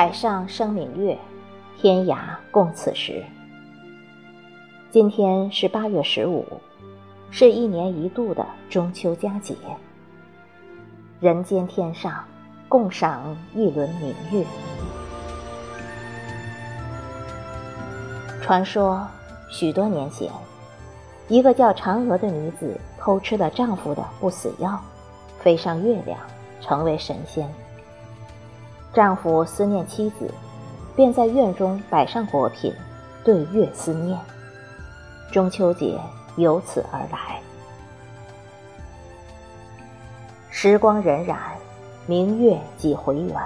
海上生明月，天涯共此时。今天是八月十五，是一年一度的中秋佳节。人间天上，共赏一轮明月。传说许多年前，一个叫嫦娥的女子偷吃了丈夫的不死药，飞上月亮，成为神仙。丈夫思念妻子，便在院中摆上果品，对月思念。中秋节由此而来。时光荏苒，明月几回圆。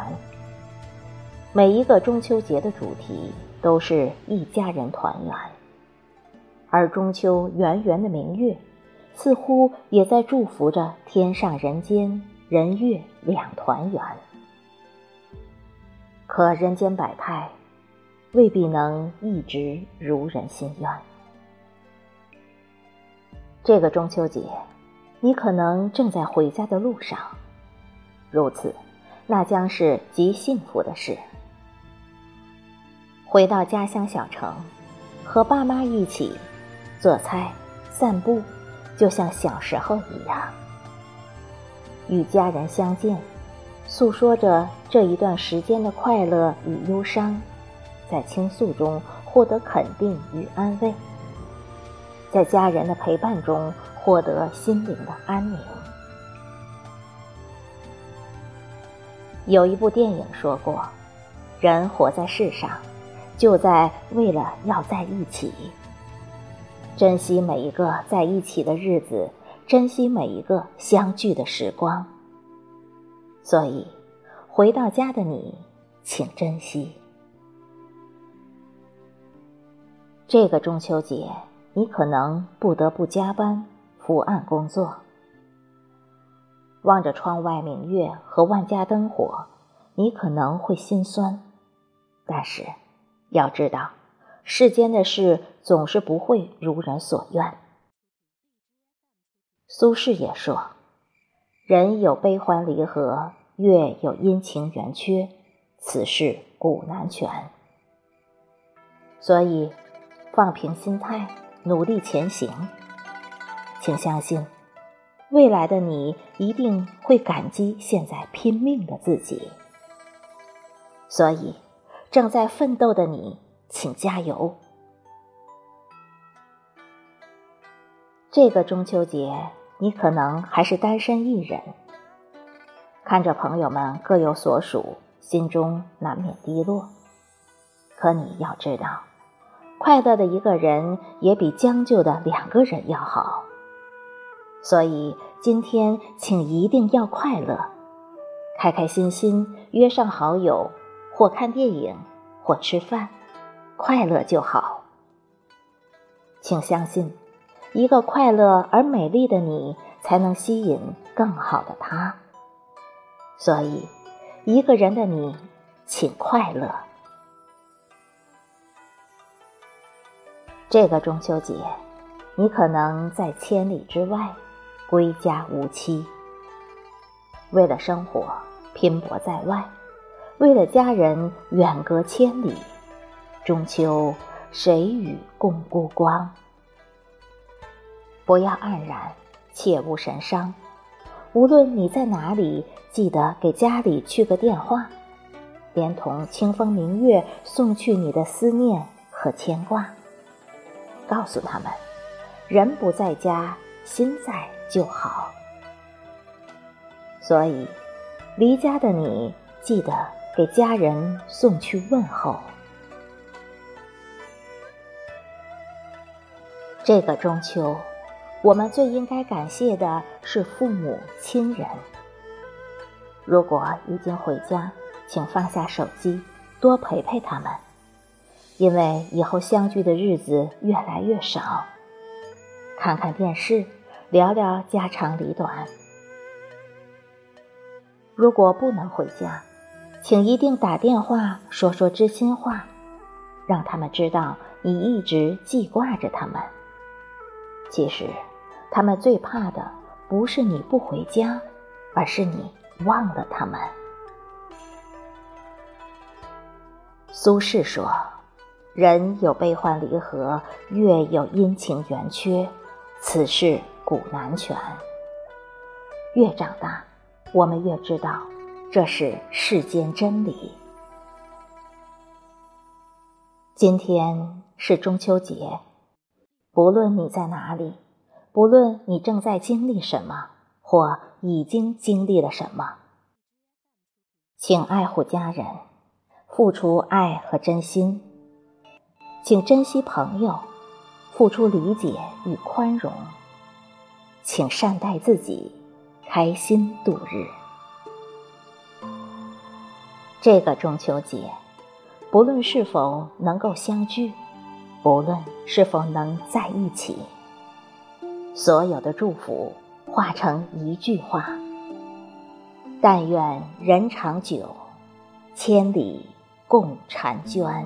每一个中秋节的主题都是一家人团圆，而中秋圆圆的明月，似乎也在祝福着天上人间人月两团圆。可人间百态，未必能一直如人心愿。这个中秋节，你可能正在回家的路上，如此，那将是极幸福的事。回到家乡小城，和爸妈一起做菜、散步，就像小时候一样，与家人相见，诉说着这一段时间的快乐与忧伤，在倾诉中获得肯定与安慰。在家人的陪伴中获得心灵的安宁。有一部电影说过：“人活在世上，就在为了要在一起，珍惜每一个在一起的日子，珍惜每一个相聚的时光。”所以，回到家的你，请珍惜这个中秋节。你可能不得不加班伏案工作，望着窗外明月和万家灯火，你可能会心酸。但是，要知道，世间的事总是不会如人所愿。苏轼也说：“人有悲欢离合，月有阴晴圆缺，此事古难全。”所以，放平心态。努力前行，请相信，未来的你一定会感激现在拼命的自己。所以，正在奋斗的你，请加油。这个中秋节，你可能还是单身一人，看着朋友们各有所属，心中难免低落。可你要知道。快乐的一个人也比将就的两个人要好，所以今天请一定要快乐，开开心心约上好友，或看电影，或吃饭，快乐就好。请相信，一个快乐而美丽的你，才能吸引更好的他。所以，一个人的你，请快乐。这个中秋节，你可能在千里之外，归家无期。为了生活拼搏在外，为了家人远隔千里。中秋谁与共孤光？不要黯然，切勿神伤。无论你在哪里，记得给家里去个电话，连同清风明月送去你的思念和牵挂。告诉他们，人不在家，心在就好。所以，离家的你，记得给家人送去问候。这个中秋，我们最应该感谢的是父母亲人。如果已经回家，请放下手机，多陪陪他们。因为以后相聚的日子越来越少，看看电视，聊聊家长里短。如果不能回家，请一定打电话说说知心话，让他们知道你一直记挂着他们。其实，他们最怕的不是你不回家，而是你忘了他们。苏轼说：“人有悲欢离合，月有阴晴圆缺，此事古难全。”越长大，我们越知道这是世间真理。今天是中秋节，不论你在哪里，不论你正在经历什么，或已经经历了什么，请爱护家人，付出爱和真心；请珍惜朋友，付出理解与宽容；请善待自己，开心度日。这个中秋节。不论是否能够相聚，不论是否能在一起，所有的祝福化成一句话。但愿人长久，千里共婵娟。